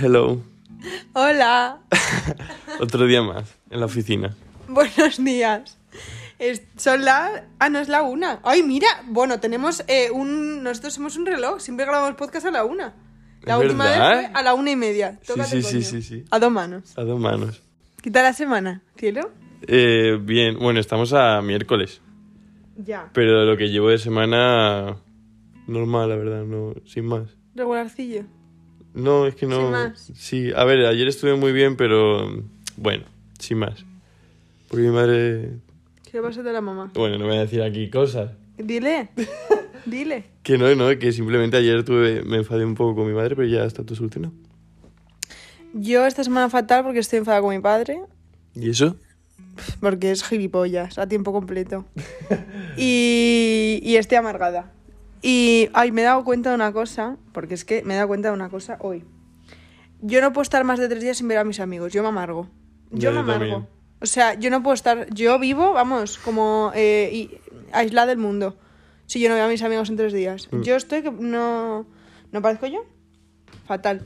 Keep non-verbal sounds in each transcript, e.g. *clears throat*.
Hello. Hola. *laughs* Otro día más en la oficina. Buenos días. Es- son la... Ah, no, es la una. Ay, mira. Bueno, tenemos eh, un... Nosotros somos un reloj. Siempre grabamos podcast a la una. La ¿Es última verdad? vez fue a la una y media. Sí, Tócate, sí, sí, coño. sí, sí. A dos manos. A dos manos. ¿Qué tal la semana, cielo? Eh, bien, bueno, estamos a miércoles. Ya. Pero lo que llevo de semana. Normal, la verdad, no, sin más. Regularcillo. No, es que no. Sin más. Sí, a ver, ayer estuve muy bien, pero. Bueno, sin más. Porque mi madre. ¿Qué pasa de la mamá? Bueno, no voy a decir aquí cosas. Dile. *laughs* Dile. Que no, no, que simplemente ayer tuve, me enfadé un poco con mi madre, pero ya está todo solucionado. Yo esta semana fatal porque estoy enfadada con mi padre. ¿Y eso? Porque es gilipollas, a tiempo completo. *laughs* Y, y estoy amargada. Y ay, me he dado cuenta de una cosa, porque es que me he dado cuenta de una cosa hoy. Yo no puedo estar más de tres días sin ver a mis amigos, yo me amargo. Yo me amargo. también. O sea, yo no puedo estar, yo vivo, vamos, como eh, y- aislada del mundo. Si yo no veo a mis amigos en tres días. Mm. Yo estoy que no... ¿No parezco yo? Fatal.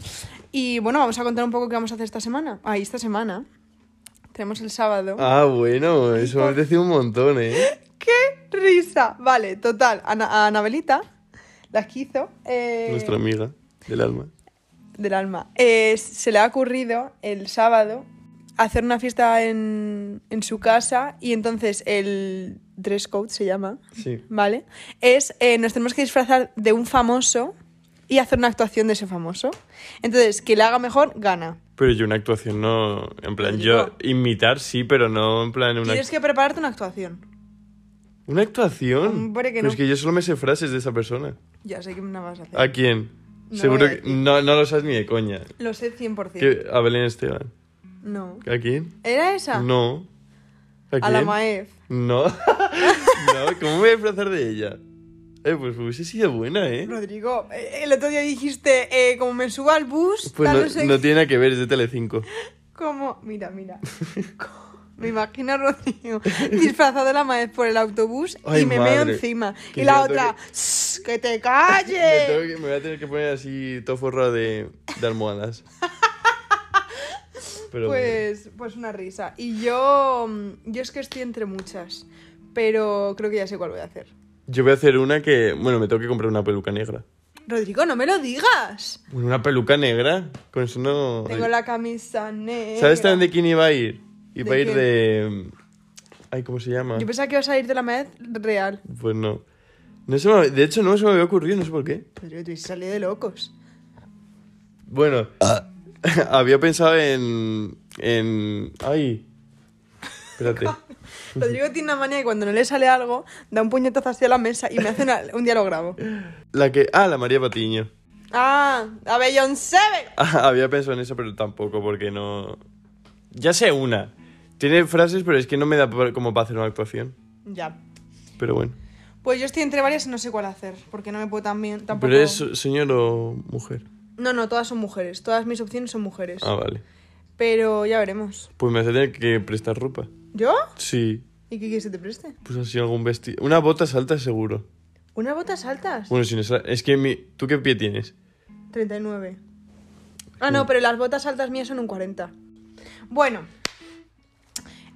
Y bueno, vamos a contar un poco qué vamos a hacer esta semana. Ahí, esta semana. Tenemos el sábado. Ah, bueno, eso me apetece un montón, ¿eh? ¡Qué risa! Vale, total. A Anabelita, la esquizo, eh, Nuestra amiga del alma. del alma, eh, se le ha ocurrido el sábado hacer una fiesta en, en su casa y entonces el dress code se llama, Sí. ¿vale? Es, eh, nos tenemos que disfrazar de un famoso y hacer una actuación de ese famoso. Entonces, que le haga mejor, gana. Pero yo una actuación no. En plan, yo imitar sí, pero no en plan una. Tienes que prepararte una actuación. ¿Una actuación? Hombre, que Pero no. es que yo solo me sé frases de esa persona. Ya sé que me la vas a hacer. ¿A quién? No Seguro que. No, no lo sabes ni de coña. Lo sé 100%. ¿Qué? A Belén Esteban. No. ¿A quién? ¿Era esa? No. ¿A, A la quién? Maef. No. *laughs* no, ¿cómo me voy a disfrazar de ella? Eh, pues hubiese sido buena, ¿eh? Rodrigo, eh, el otro día dijiste, eh, como me suba al bus, Pues no, no tiene nada que ver, es de Telecinco. como... Mira, mira. *laughs* me imagino a Rodrigo *laughs* disfrazado de la maez por el autobús Ay, y me meo madre. encima. Que Y la otra, "Shh, ¡que te Me, calles! que- me voy a tener que poner así todo forrado de, de almohadas. *laughs* Pero Pues, pues una risa. Y yo, mm, yo es que estoy entre muchas, pero creo que ya sé cuál voy a hacer. yo voy a hacer una que. Bueno, me tengo que comprar una peluca negra. Rodrigo, no me lo digas. Bueno, una peluca negra. Con eso no. Tengo la camisa negra. ¿Sabes también de quién iba a ir? Iba ¿De a ir de. Ay, ¿cómo se llama? Yo pensaba que ibas a ir de la maez real. Pues no. no se me- De hecho, no se me había ocurrido, no sé por qué. Rodrigo, tú salido de locos. Bueno, *laughs* había pensado en. En. Ay. Espérate. *laughs* Rodrigo tiene una manía que cuando no le sale algo, da un puñetazo hacia la mesa y me hace una- un día lo grabo. La que. Ah, la María Patiño. Ah, a Beyoncé. Ah, *laughs* había pensado en eso, pero tampoco, porque no. Ya sé una. Tiene frases, pero es que no me da como para hacer una actuación. Ya. Pero bueno. Pues yo estoy entre varias y no sé cuál hacer, porque no me puedo tan bien, tampoco... ¿Pero es señor o mujer? No, no, todas son mujeres. Todas mis opciones son mujeres. Ah, vale. Pero ya veremos. Pues me hace tener que prestar ropa. ¿Yo? Sí. ¿Y qué quieres que te preste? Pues así algún vestido. Una bota alta seguro. ¿Unas botas altas? Bueno, sin esa... Es que mi... ¿Tú qué pie tienes? 39. Ah, no, pero las botas altas mías son un 40. Bueno,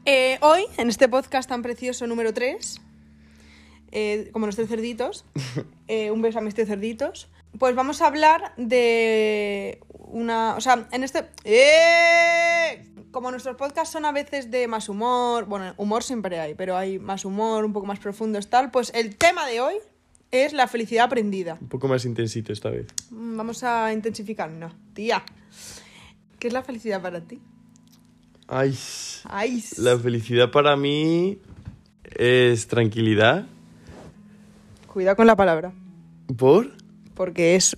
eh, hoy, en este podcast tan precioso número 3, eh, como los tres cerditos, *laughs* eh, un beso a mis tres cerditos, pues vamos a hablar de una... O sea, en este... ¡Eh! Como nuestros podcasts son a veces de más humor, bueno, humor siempre hay, pero hay más humor, un poco más profundos, tal, pues el tema de hoy es la felicidad aprendida. Un poco más intensito esta vez. Mm, Vamos a intensificarnos. Tía, ¿qué es la felicidad para ti? Ay. Ay, La felicidad para mí es tranquilidad. cuidado con la palabra, ¿Por? porque es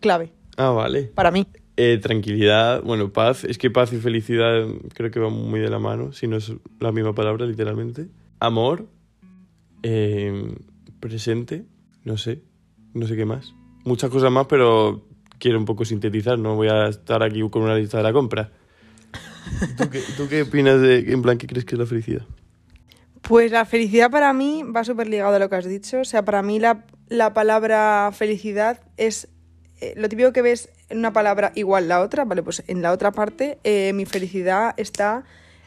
clave Ah, vale. para mí. Eh, tranquilidad, bueno, paz. Es que paz y felicidad creo que van muy de la mano, si no es la misma palabra, literalmente. Amor, eh, presente, no sé, no sé qué más. Muchas cosas más, pero quiero un poco sintetizar, no voy a estar aquí con una lista de la compra. ¿Tú qué, tú qué opinas de, en plan, qué crees que es la felicidad? Pues la felicidad para mí va súper ligado a lo que has dicho. O sea, para mí la, la palabra felicidad es eh, lo típico que ves en una palabra igual la otra, vale, pues en la otra parte eh, mi felicidad está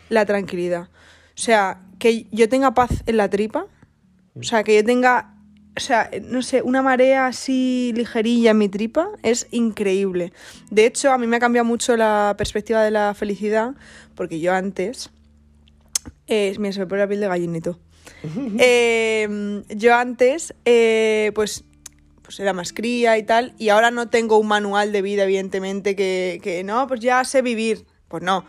la tranquilidad. O sea, que yo tenga paz en la tripa, o sea, que yo tenga, o sea, no sé, una marea así ligerilla en mi tripa es increíble. De hecho, a mí me ha cambiado mucho la perspectiva de la felicidad, porque yo antes, eh, mira, se me pone la piel de gallinito. *laughs* Eh, yo antes, eh, pues, pues era más cría y tal, y ahora no tengo un manual de vida, evidentemente, que, que no, pues ya sé vivir. Pues no.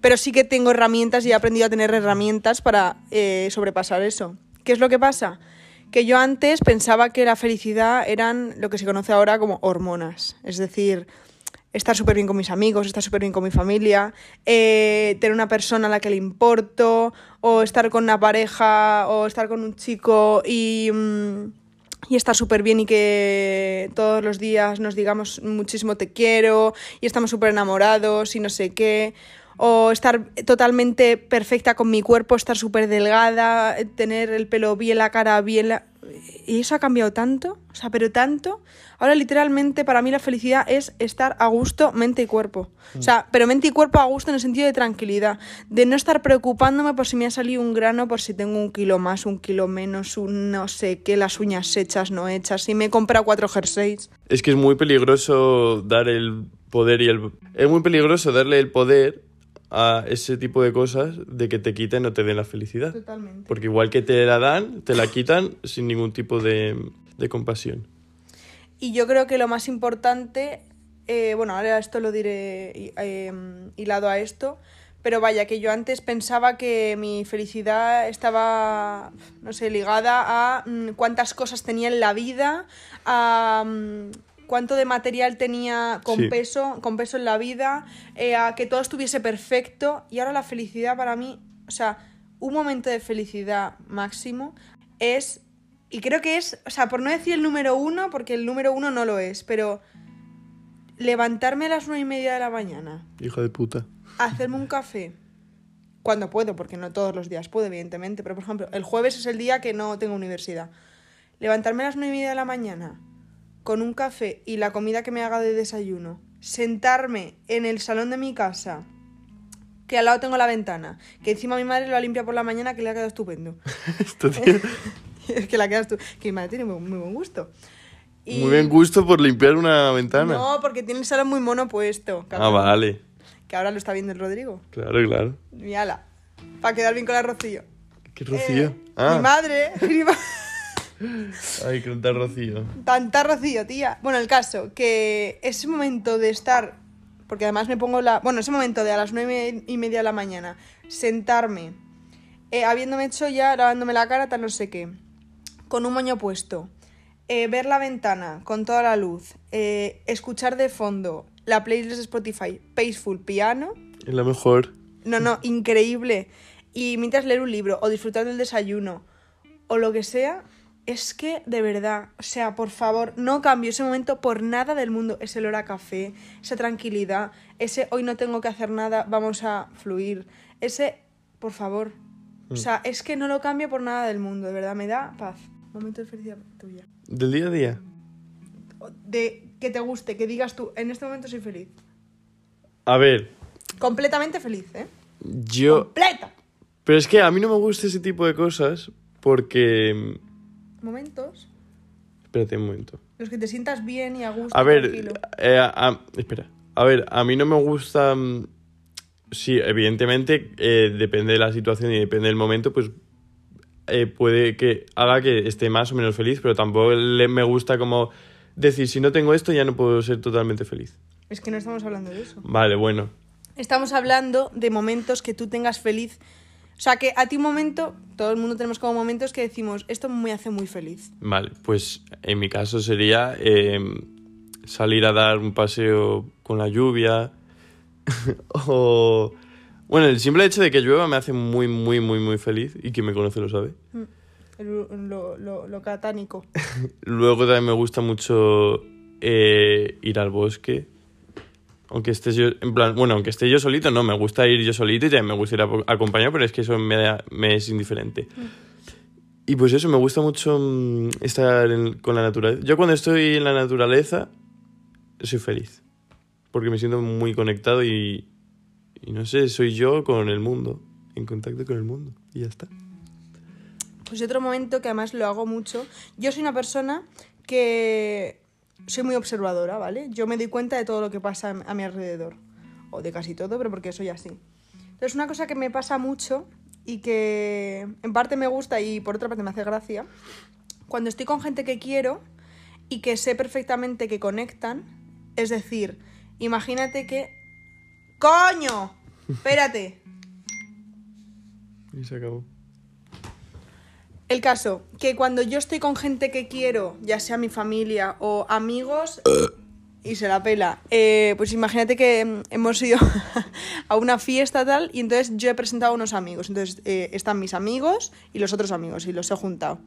Pero sí que tengo herramientas y he aprendido a tener herramientas para eh, sobrepasar eso. ¿Qué es lo que pasa? Que yo antes pensaba que la felicidad eran lo que se conoce ahora como hormonas. Es decir, estar súper bien con mis amigos, estar súper bien con mi familia, eh, tener una persona a la que le importo, o estar con una pareja, o estar con un chico y, mm, y estar súper bien y que todos los días nos digamos muchísimo te quiero y estamos súper enamorados y no sé qué. O estar totalmente perfecta con mi cuerpo, estar súper delgada, tener el pelo bien, la cara bien. la- Y eso ha cambiado tanto, o sea, pero tanto. Ahora literalmente para mí la felicidad es estar a gusto mente y cuerpo. O sea, pero mente y cuerpo a gusto en el sentido de tranquilidad, de no estar preocupándome por si me ha salido un grano, por si tengo un kilo más, un kilo menos, un no sé qué, las uñas hechas, no hechas, si me he comprado cuatro jerseys. Es que es muy peligroso dar el poder y el... Es muy peligroso darle el poder a ese tipo de cosas de que te quiten o te den la felicidad. Totalmente. Porque igual que te la dan, te la quitan sin ningún tipo de, de compasión. Y yo creo que lo más importante, eh, bueno, ahora esto lo diré eh, hilado a esto, pero vaya, que yo antes pensaba que mi felicidad estaba, no sé, ligada a mm, cuántas cosas tenía en la vida, a mm, cuánto de material tenía con Sí. peso, con peso en la vida, eh, a que todo estuviese perfecto. Y ahora la felicidad para mí, o sea, un momento de felicidad máximo es, y creo que es, o sea, por no decir el número uno, porque el número uno no lo es, pero levantarme a las nueve y media de la mañana, Hijo de puta. hacerme un café, cuando puedo, porque no todos los días puedo, evidentemente, pero por ejemplo, el jueves es el día que no tengo universidad. Levantarme a las nueve y media de la mañana con un café y la comida que me haga de desayuno, sentarme en el salón de mi casa, que al lado tengo la ventana, que encima mi madre lo ha limpiado por la mañana, que le ha quedado estupendo. *laughs* Esto tiene es *laughs* que la quedas tú, que mi madre tiene muy, muy buen gusto. Y- muy bien gusto por limpiar una ventana. No, porque tiene el salón muy mono puesto. ah, cabrón. vale. Que ahora lo está viendo el Rodrigo. Claro, claro. Mi ala. Para quedar bien con la Rocío. ¿Qué Rocío? Eh, ah, *laughs* Mi madre. Ay, que tal Rocío. Tanta Rocío, tía. Bueno, el caso, que ese momento de estar. Porque además me pongo la. Bueno, ese momento de a las nueve y media de la mañana, sentarme, eh, habiéndome hecho ya, lavándome la cara, tal no sé qué, con un moño puesto, eh, ver la ventana con toda la luz, eh, escuchar de fondo la playlist de Spotify, Peaceful Piano. Es la mejor. No, no, increíble. Y mientras leer un libro o disfrutar del desayuno o lo que sea, es que de verdad, o sea, por favor, no cambio ese momento por nada del mundo. Ese olor a café, esa tranquilidad, ese hoy no tengo que hacer nada, vamos a fluir. Ese, por favor. O sea, es que no lo cambio por nada del mundo, de verdad, me da paz. Momento de felicidad tuya. Del día a día. De que te guste, que digas tú, en este momento soy feliz. A ver, Completamente feliz, ¿eh? yo... ¡Completa! Pero es que a mí no me gusta ese tipo de cosas porque... Momentos. Espérate un momento. Los que te sientas bien y a gusto. A ver, eh, a- espera. A ver, a mí no me gusta. mm, Sí, evidentemente, eh, depende de la situación y depende del momento, pues eh, puede que haga que esté más o menos feliz, pero tampoco le- me gusta como decir, si no tengo esto ya no puedo ser totalmente feliz. Es que no estamos hablando de eso. Vale, bueno. Estamos hablando de momentos que tú tengas feliz. O sea, que a ti un momento, todo el mundo tenemos como momentos que decimos, esto me hace muy feliz. Vale, pues en mi caso sería eh, salir a dar un paseo con la lluvia *laughs* o... Bueno, el simple hecho de que llueva me hace muy, muy, muy, muy feliz y quien me conoce lo sabe. Lo, lo, lo catánico. *laughs* Luego también me gusta mucho eh, ir al bosque. Aunque estés yo, en plan, bueno, aunque esté yo solito, no, me gusta ir yo solito y también me gusta ir apo- acompañado, pero es que eso me, da- me es indiferente. Y pues eso, me gusta mucho mm, estar en- con la naturaleza. Yo cuando estoy en la naturaleza, soy feliz. porque me siento muy conectado y, y no sé, soy yo con el mundo, en contacto con el mundo y ya está. Pues otro momento que además lo hago mucho. Yo soy una persona que soy muy observadora, ¿vale? Yo me doy cuenta de todo lo que pasa a mi alrededor. O de casi todo, pero porque soy así. Entonces, una cosa que me pasa mucho y que en parte me gusta y por otra parte me hace gracia, cuando estoy con gente que quiero y que sé perfectamente que conectan, es decir, imagínate que... ¡Coño! Espérate. Y se acabó. El caso, que cuando yo estoy con gente que quiero, ya sea mi familia o amigos, y se la pela, eh, pues imagínate que mm, hemos ido *laughs* a una fiesta tal, y entonces yo he presentado a unos amigos. Entonces eh, están mis amigos y los otros amigos, y los he juntado.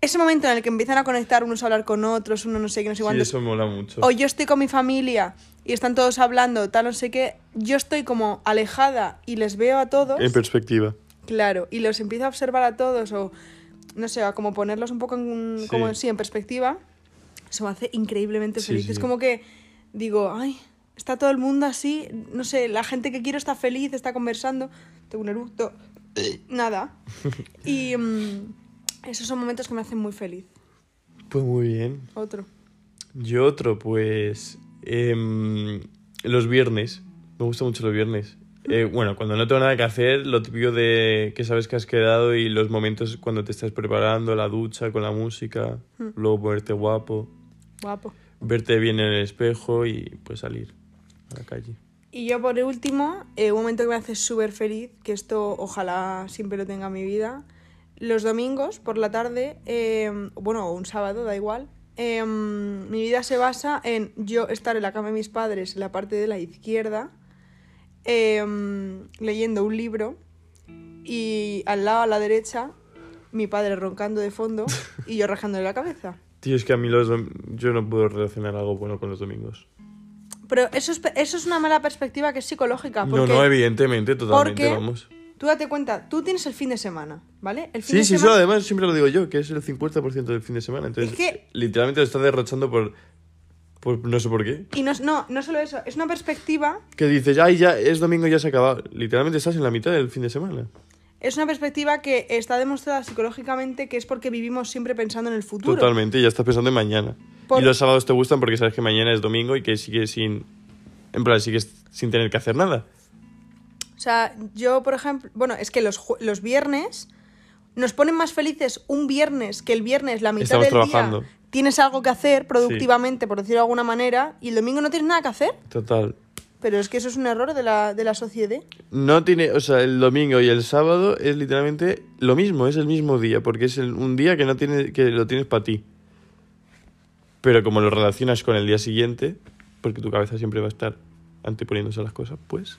Ese momento en el que empiezan a conectar unos a hablar con otros, uno no sé qué, no sé Sí, cuánto. eso mola mucho. O yo estoy con mi familia y están todos hablando, tal, no sé qué. Yo estoy como alejada y les veo a todos. En perspectiva. Claro, y los empiezo a observar a todos o, no sé, a como ponerlos un poco en, Sí. como, sí, en perspectiva, se me hace increíblemente feliz. sí. Es como que digo, ay, está todo el mundo así, no sé, la gente que quiero está feliz, está conversando, tengo un eructo, nada. *laughs* Y mm, esos son momentos que me hacen muy feliz. Pues muy bien. Otro. Yo otro, pues... em, los viernes. Me gusta mucho los viernes. Eh, bueno, cuando no tengo nada que hacer, lo típico de que sabes que has quedado y los momentos cuando te estás preparando, la ducha con la música, luego ponerte guapo, Guapo. verte bien en el espejo y pues salir a la calle. Y yo por último, eh, un momento que me hace súper feliz, que esto ojalá siempre lo tenga en mi vida, los domingos por la tarde, eh, bueno, un sábado, da igual, eh, mi vida se basa en yo estar en la cama de mis padres, en la parte de la izquierda, eh, leyendo un libro y al lado a la derecha mi padre roncando de fondo y yo rajándole la cabeza. *laughs* Tío, es que a mí los yo no puedo relacionar algo bueno con los domingos. Pero eso es, eso es una mala perspectiva que es psicológica. No, Porque no, evidentemente, totalmente, porque- vamos. Tú date cuenta, tú tienes el fin de semana, ¿vale? El fin Sí, de sí, eso semana... además siempre lo digo yo, que es el 50% del fin de semana. Entonces, Es que- literalmente lo estás derrochando por, por no sé por qué. Y no, no, no solo eso, es una perspectiva, Que dices, ay, ya es domingo, ya se ha acabado. Literalmente estás en la mitad del fin de semana. es una perspectiva que está demostrada psicológicamente que es porque vivimos siempre pensando en el futuro. Totalmente, ya estás pensando en mañana. Por- Y los sábados te gustan porque sabes que mañana es domingo y que sigues sin. En plan, sigues sin tener que hacer nada. O sea, yo, por ejemplo, bueno, es que los, los viernes nos ponen más felices un viernes que el viernes, la mitad Estamos del trabajando. día tienes algo que hacer productivamente, por decirlo de alguna manera, y el domingo no tienes nada que hacer. Total. Pero es que eso es un error de la, de la sociedad. No tiene. O sea, el domingo y el sábado es literalmente lo mismo, es el mismo día, porque es el- un día que, no tiene, que lo tienes para ti. Pero como lo relacionas con el día siguiente, porque tu cabeza siempre va a estar anteponiéndose a las cosas, pues.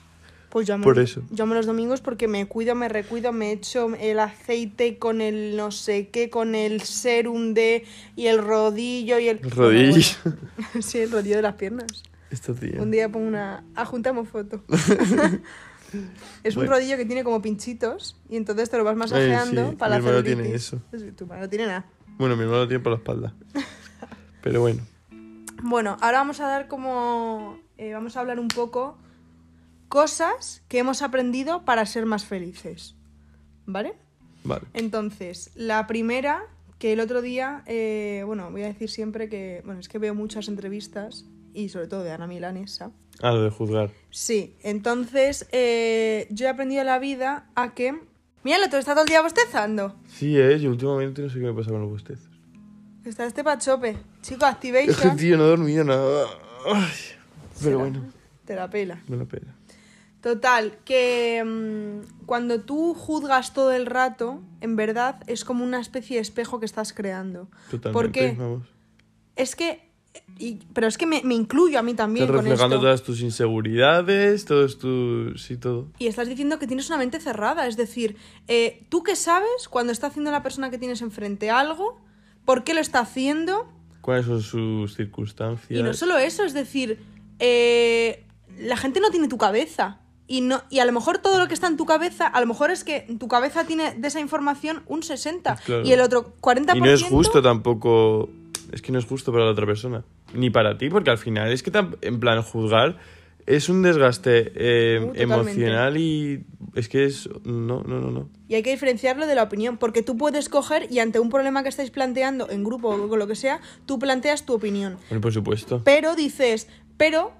Pues yo amo, Por eso. yo amo los domingos porque me cuido, me recuido, me echo el aceite con el no sé qué, con el serum de y el rodillo y el... El rodillo. Bueno, *laughs* bueno. sí, el rodillo de las piernas. Esta tía. Un día pongo una... Ajuntamos foto. *laughs* es un rodillo que tiene como pinchitos y entonces te lo vas Ay, masajeando sí, para mi la hermano celulitis. tiene eso. Es- Tu hermano no tiene nada. Bueno, mi hermano lo tiene por la espalda. *laughs* Pero bueno. Bueno, ahora vamos a dar como... eh, vamos a hablar un poco cosas que hemos aprendido para ser más felices. ¿Vale? Vale. Entonces, la primera, que el otro día, eh, bueno, voy a decir siempre que, bueno, es que veo muchas entrevistas y sobre todo de Ana Milanesa. Ah, lo de juzgar. Sí, entonces eh, yo he aprendido en la vida a que... Mira, el otro está todo el día bostezando. Sí, eh, yo últimamente no sé qué me pasa con los bostezos. Está este pachope. Chico, Es que, activation. *laughs* tío, no he dormido nada. Ay, pero bueno, Te la pela. me la pena. Total, que mm, cuando tú juzgas todo el rato, en verdad es como una especie de espejo que estás creando. Totalmente. ¿Por qué? Vamos. Es que... y- pero es que me, me incluyo a mí también Estás con reflejando esto. todas tus inseguridades, todos tus... Sí, todo. Y estás diciendo que tienes una mente cerrada. Es decir, eh, ¿tú qué sabes cuando está haciendo la persona que tienes enfrente algo? ¿Por qué lo está haciendo? ¿Cuáles son sus circunstancias? Y no solo eso, es decir, eh, la gente no tiene tu cabeza. Y, no, y a lo mejor todo lo que está en tu cabeza, a lo mejor es que tu cabeza tiene de esa información un 60 Claro. y el otro 40%... Y no es justo tampoco... Es que no es justo para la otra persona. ni para ti, porque al final es que en plan juzgar es un desgaste eh, Uh, emocional y es que es no, no, no, no. Y hay que diferenciarlo de la opinión, porque tú puedes coger y ante un problema que estáis planteando en grupo o con lo que sea, tú planteas tu opinión. Bueno, por supuesto. Pero dices, pero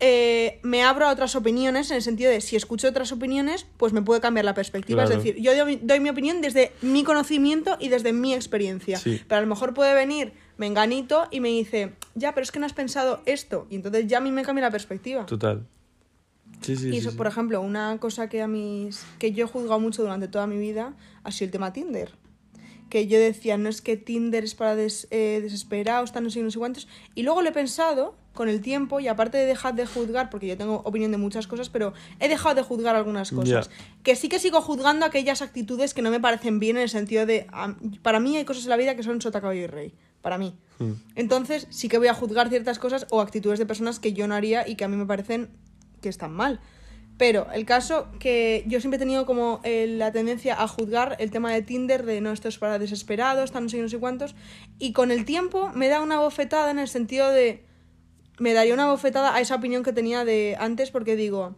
eh, me abro a otras opiniones en el sentido de si escucho otras opiniones, pues me puede cambiar la perspectiva. Claro. Es decir, yo doy, doy mi opinión desde mi conocimiento y desde mi experiencia. Sí. Pero a lo mejor puede venir Menganito y me dice, ya, pero es que no has pensado esto. Y entonces ya a mí me cambia la perspectiva. Total. Sí, sí, Y eso, por ejemplo, una cosa que a mis que yo he juzgado mucho durante toda mi vida ha sido el tema Tinder. Que yo decía, no es que Tinder es para des- eh, desesperados, tan no sé, no sé cuántos. Y luego lo he pensado con el tiempo y aparte de dejar de juzgar, porque yo tengo opinión de muchas cosas, pero he dejado de juzgar algunas cosas. Que sí que sigo juzgando aquellas actitudes que no me parecen bien en el sentido de, para mí hay cosas en la vida que son sota, caballo y rey. Para mí. Mm. Entonces sí que voy a juzgar ciertas cosas o actitudes de personas que yo no haría y que a mí me parecen que están mal. Pero el caso que yo siempre he tenido como eh, la tendencia a juzgar el tema de Tinder, de no, esto es para desesperados, tan no sé, no sé cuántos. Y con el tiempo me da una bofetada en el sentido de. Me daría una bofetada a esa opinión que tenía de antes porque digo.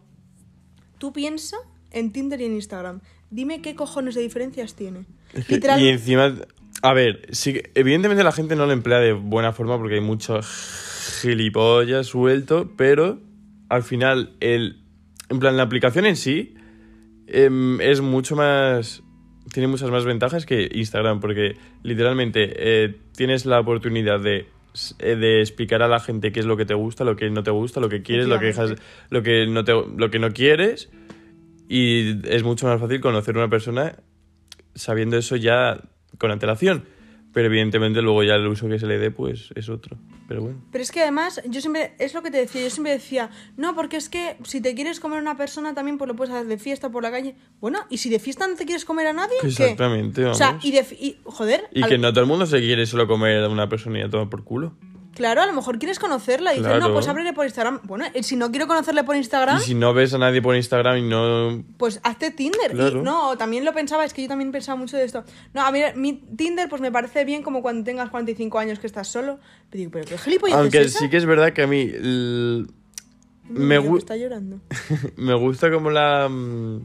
Tú piensa en Tinder y en Instagram. Dime qué cojones de diferencias tiene. Es que- Literal- Y encima, a ver, sí, evidentemente la gente no lo emplea de buena forma porque hay mucho gilipollas suelto, pero al final, el, en plan, la aplicación en sí em, es mucho más. Tiene muchas más ventajas que Instagram, porque literalmente eh, tienes la oportunidad de, de explicar a la gente qué es lo que te gusta, lo que no te gusta, lo que quieres, lo que dejas, lo que no te, lo que no quieres. Y es mucho más fácil conocer a una persona sabiendo eso ya con antelación. Pero evidentemente luego ya el uso que se le dé, pues es otro. Pero bueno. Pero es que además, yo siempre, es lo que te decía, yo siempre decía, no, porque es que si te quieres comer a una persona también pues lo puedes hacer de fiesta por la calle. Bueno, ¿y si de fiesta no te quieres comer a nadie? ¿qué? Exactamente, O sea, vamos. y de... y- joder, Y al- que no todo el mundo se quiere solo comer a una persona y a tomar por culo. Claro, a lo mejor quieres conocerla y dices, Claro. no, pues ábrele por Instagram. Bueno, eh, si no quiero conocerle por Instagram, Y si no ves a nadie por Instagram y no... pues hazte Tinder. Claro. Y no, también lo pensaba, es que yo también pensaba mucho de esto. No, a mí mi Tinder pues me parece bien como cuando tengas 45 años que estás solo. Pero digo, pero qué gilipollas Aunque es esa? sí que es verdad que a mí... l- Me, gu- está llorando. *laughs* me gusta como la... mm,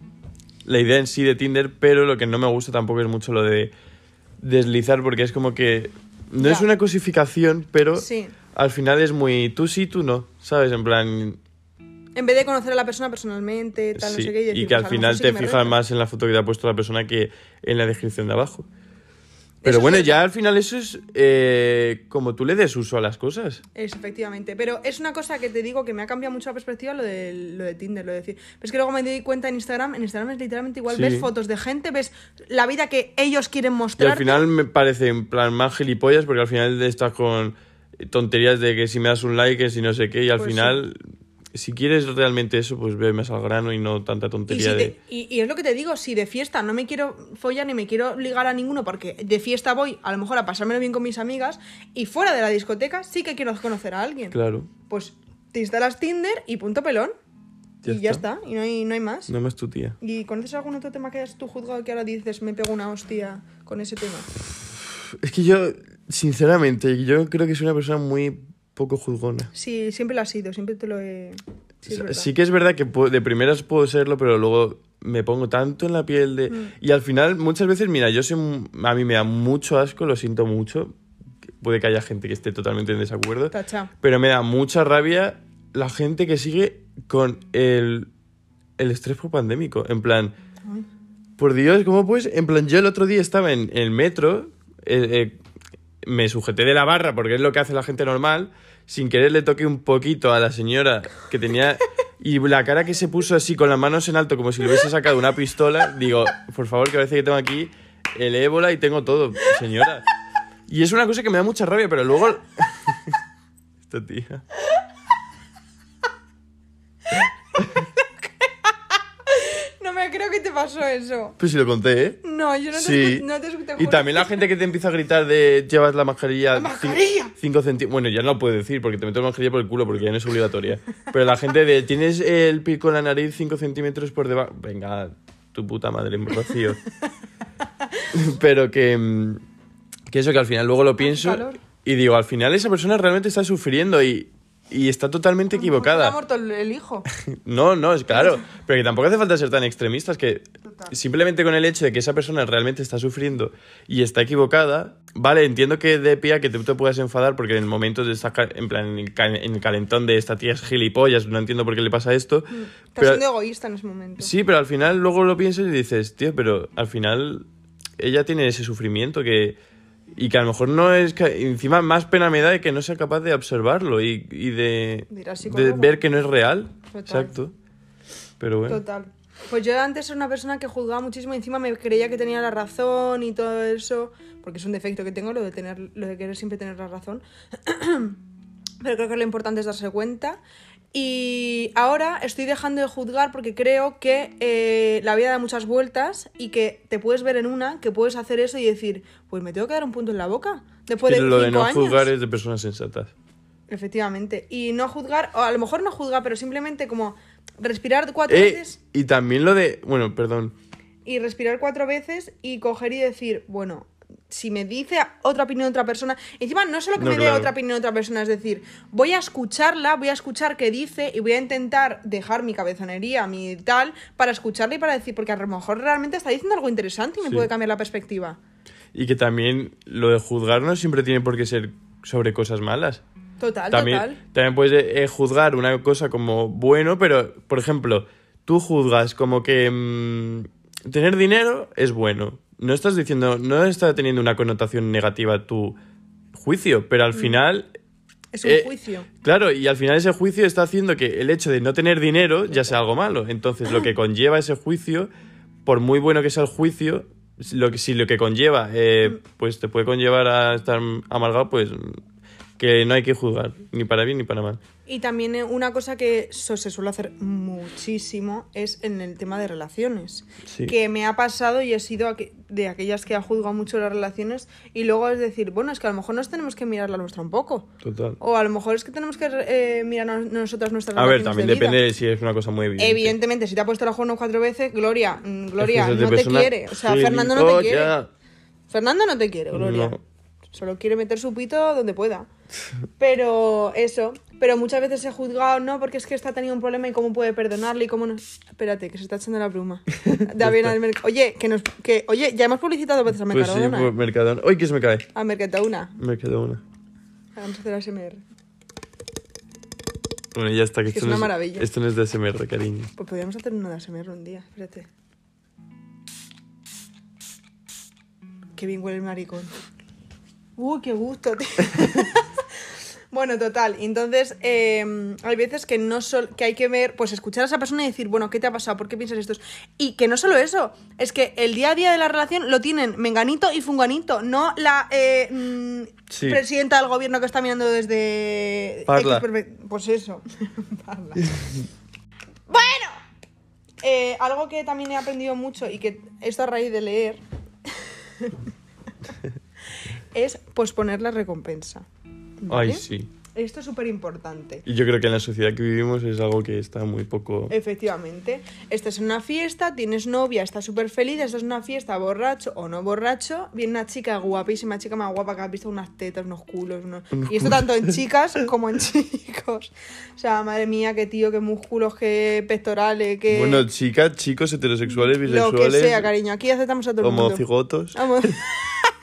La idea en sí de Tinder, pero lo que no me gusta tampoco es mucho lo de deslizar, porque es como que... No Ya. es una cosificación, pero Sí. al final es muy tú sí, tú no, ¿sabes? En plan... En vez de conocer a la persona personalmente, tal, sí, no sé qué. Y, decir, que al pues, final sí te fijas más en la foto que te ha puesto la persona que en la descripción de abajo. Pero bueno, ya al final eso es eh, como tú le des uso a las cosas. Es, efectivamente. Pero es una cosa que te digo que me ha cambiado mucho la perspectiva lo de, lo de Tinder, lo de decir. Pero es que luego me di cuenta en Instagram, en Instagram es literalmente igual. Sí. Ves fotos de gente, ves la vida que ellos quieren Y mostrar. al final me parece en plan más gilipollas porque al final estás con tonterías de que si me das un like, que si no sé qué, y al Pues final, si quieres realmente eso, pues ve más al grano y no tanta Y, tontería si de... te- y- y es lo que te digo, si de fiesta no me quiero follar ni me quiero ligar a ninguno porque de fiesta voy a lo mejor a pasármelo bien con mis amigas y fuera de la discoteca sí que quiero conocer a alguien. Claro, Pues te instalas Tinder y punto pelón. Ya y ya está. está, y no hay, no hay más. no más tu tía. ¿Y conoces algún otro tema que hayas tú juzgado que ahora dices me pego una hostia con ese tema? Es que yo, sinceramente, yo creo que soy una persona muy poco juzgona. Sí, siempre lo has sido, siempre te lo he... Sí, es Sí, que es verdad que de primeras puedo serlo, pero luego me pongo tanto en la piel de... Mm. Y al final, muchas veces, mira, yo soy... A mí me da mucho asco, lo siento mucho. Puede que haya gente que esté totalmente en desacuerdo. Tacha. Pero me da mucha rabia la gente que sigue con el, el estrés por pandémico. En plan, Ay. por Dios, ¿cómo pues? En plan, yo el otro día estaba en, en el metro, eh, eh, me sujeté de la barra porque es lo que hace la gente normal, sin querer le toqué un poquito a la señora que tenía... Y la cara que se puso así con las manos en alto como si le hubiese sacado una pistola, digo, por favor, que parece que tengo aquí el ébola y tengo todo, señora. Y es una cosa que me da mucha rabia, pero luego... *laughs* Esta tía... No me creo que te pasó eso. Pues sí lo conté, ¿eh? No, yo no te, Sí. escu- no te escuché. Y también la gente que te empieza a gritar de llevas la mascarilla. ¡La mascarilla! 5 centímetros. Bueno, ya no lo puedo decir porque te meto la mascarilla por el culo porque ya no es obligatoria. Pero la gente de tienes el pico en la nariz 5 centímetros por debajo. Venga, tu puta madre, Rocío. *laughs* Pero que. mm, Que eso que al final luego lo pienso. calor. Y digo, al final esa persona realmente está sufriendo y, y está totalmente equivocada. Ha muerto el, hijo. *laughs* No, no, es claro. *laughs* Pero que tampoco hace falta ser tan extremistas que Total. simplemente con el hecho de que esa persona realmente está sufriendo y está equivocada, vale, entiendo que de pie que tú te puedas enfadar porque en el momento de estar en plan en el ca- en el calentón de esta tía es gilipollas, no entiendo por qué le pasa esto. Está Pero, siendo egoísta en ese momento. sí, pero al final luego lo piensas y dices, tío, pero al final ella tiene ese sufrimiento que y que a lo mejor no es encima más pena me da de que no sea capaz de observarlo y, y de, De ver que no es real. Total. Exacto. Pero bueno. Total. Pues yo antes era una persona que juzgaba muchísimo y encima me creía que tenía la razón y todo eso, porque es un defecto que tengo lo de tener lo de querer siempre tener la razón. *clears throat* Pero creo que lo importante es darse cuenta. Y ahora estoy dejando de juzgar porque creo que eh, la vida da muchas vueltas y que te puedes ver en una, que puedes hacer eso y decir, pues me tengo que dar un punto en la boca. Después de lo de no años. juzgar es de personas sensatas. Efectivamente. Y no juzgar, o a lo mejor no juzgar, pero simplemente como respirar cuatro Eh, veces y también lo de. Bueno, perdón. y respirar cuatro veces y coger y decir, bueno, si me dice otra opinión de otra persona, encima no solo que No, me dé otra opinión de otra persona, es decir, voy a escucharla, voy a escuchar qué dice y voy a intentar dejar mi cabezonería, mi tal, para escucharla y para decir, porque a lo mejor realmente está diciendo algo interesante y me Sí. puede cambiar la perspectiva. Y que también lo de juzgar no siempre tiene por qué ser sobre cosas malas. Total, También, total. también puedes eh, juzgar una cosa como bueno, pero, por ejemplo, tú juzgas como que mm, tener dinero es bueno. No estás diciendo, no está teniendo una connotación negativa tu juicio, pero al final Es un eh, juicio. Claro, y al final ese juicio está haciendo que el hecho de no tener dinero ya sea algo malo. Entonces, lo que *clears throat* conlleva ese juicio, por muy bueno que sea el juicio, lo que, si lo que conlleva, eh, pues te puede conllevar a estar amargado, pues que no hay que juzgar, ni para bien ni para mal. Y también eh, una cosa que se suele hacer muchísimo es en el tema de relaciones. Sí. Que me ha pasado y he sido de aquellas que ha juzgado mucho las relaciones y luego es decir, bueno, es que a lo mejor nos tenemos que mirar la nuestra un poco. Total. O a lo mejor es que tenemos que eh, mirar nos- nosotras nuestras A ver, también de vida. depende de si es una cosa muy evidente. Evidentemente, si te ha puesto la cuerno cuatro veces, Gloria, mm, Gloria, Es que no te quiere. O sea, Fernando no te quiere. Fernando no te quiere, Gloria. No. Solo quiere meter su pito donde pueda. *laughs* Pero eso. Pero muchas veces he juzgado, no, porque es que está teniendo un problema y cómo puede perdonarle y cómo no. Espérate, que se está echando la pluma. *laughs* De avena del merc- Oye, que nos. Que, oye, ya hemos publicitado veces a Pues sí, Mercadona. pues Mercadona. ¡Uy, que se me cae! A Mercadona. Mercadona. Vamos a hacer ASMR. Bueno, ya está. Que Es que esto es no una maravilla. Esto no es de SMR, cariño. Pues podríamos hacer una de ASMR un día. Espérate. Qué bien huele el maricón. Uy, qué gusto, tío. *laughs* bueno, total. Entonces, eh, hay veces que no sol- que hay que ver, pues escuchar a esa persona y decir, bueno, ¿qué te ha pasado? ¿Por qué piensas esto? Y que no solo eso, es que el día a día de la relación lo tienen Menganito y Funganito, no la eh, mm, Sí. presidenta del gobierno que está mirando desde... Parla. Pues eso. *laughs* Parla. *laughs* Bueno, eh, algo que también he aprendido mucho y que esto a raíz de leer es posponer la recompensa. ¿vale? Ay, sí. Esto es súper importante. Y yo creo que en la sociedad que vivimos es algo que está muy poco... Efectivamente, estás en una fiesta, tienes novia, estás súper feliz, estás en una fiesta borracho o no borracho, viene una chica guapísima, chica más guapa que has visto unas tetas, unos culos, unos- Unos y esto culos. tanto en chicas como en *laughs* chicos. O sea, madre mía, qué tío, qué músculos, qué pectorales, qué... Bueno, chicas, chicos, heterosexuales, lo bisexuales, que sea, cariño, aquí aceptamos a todo el mundo. homocigotos. Vamos. *laughs*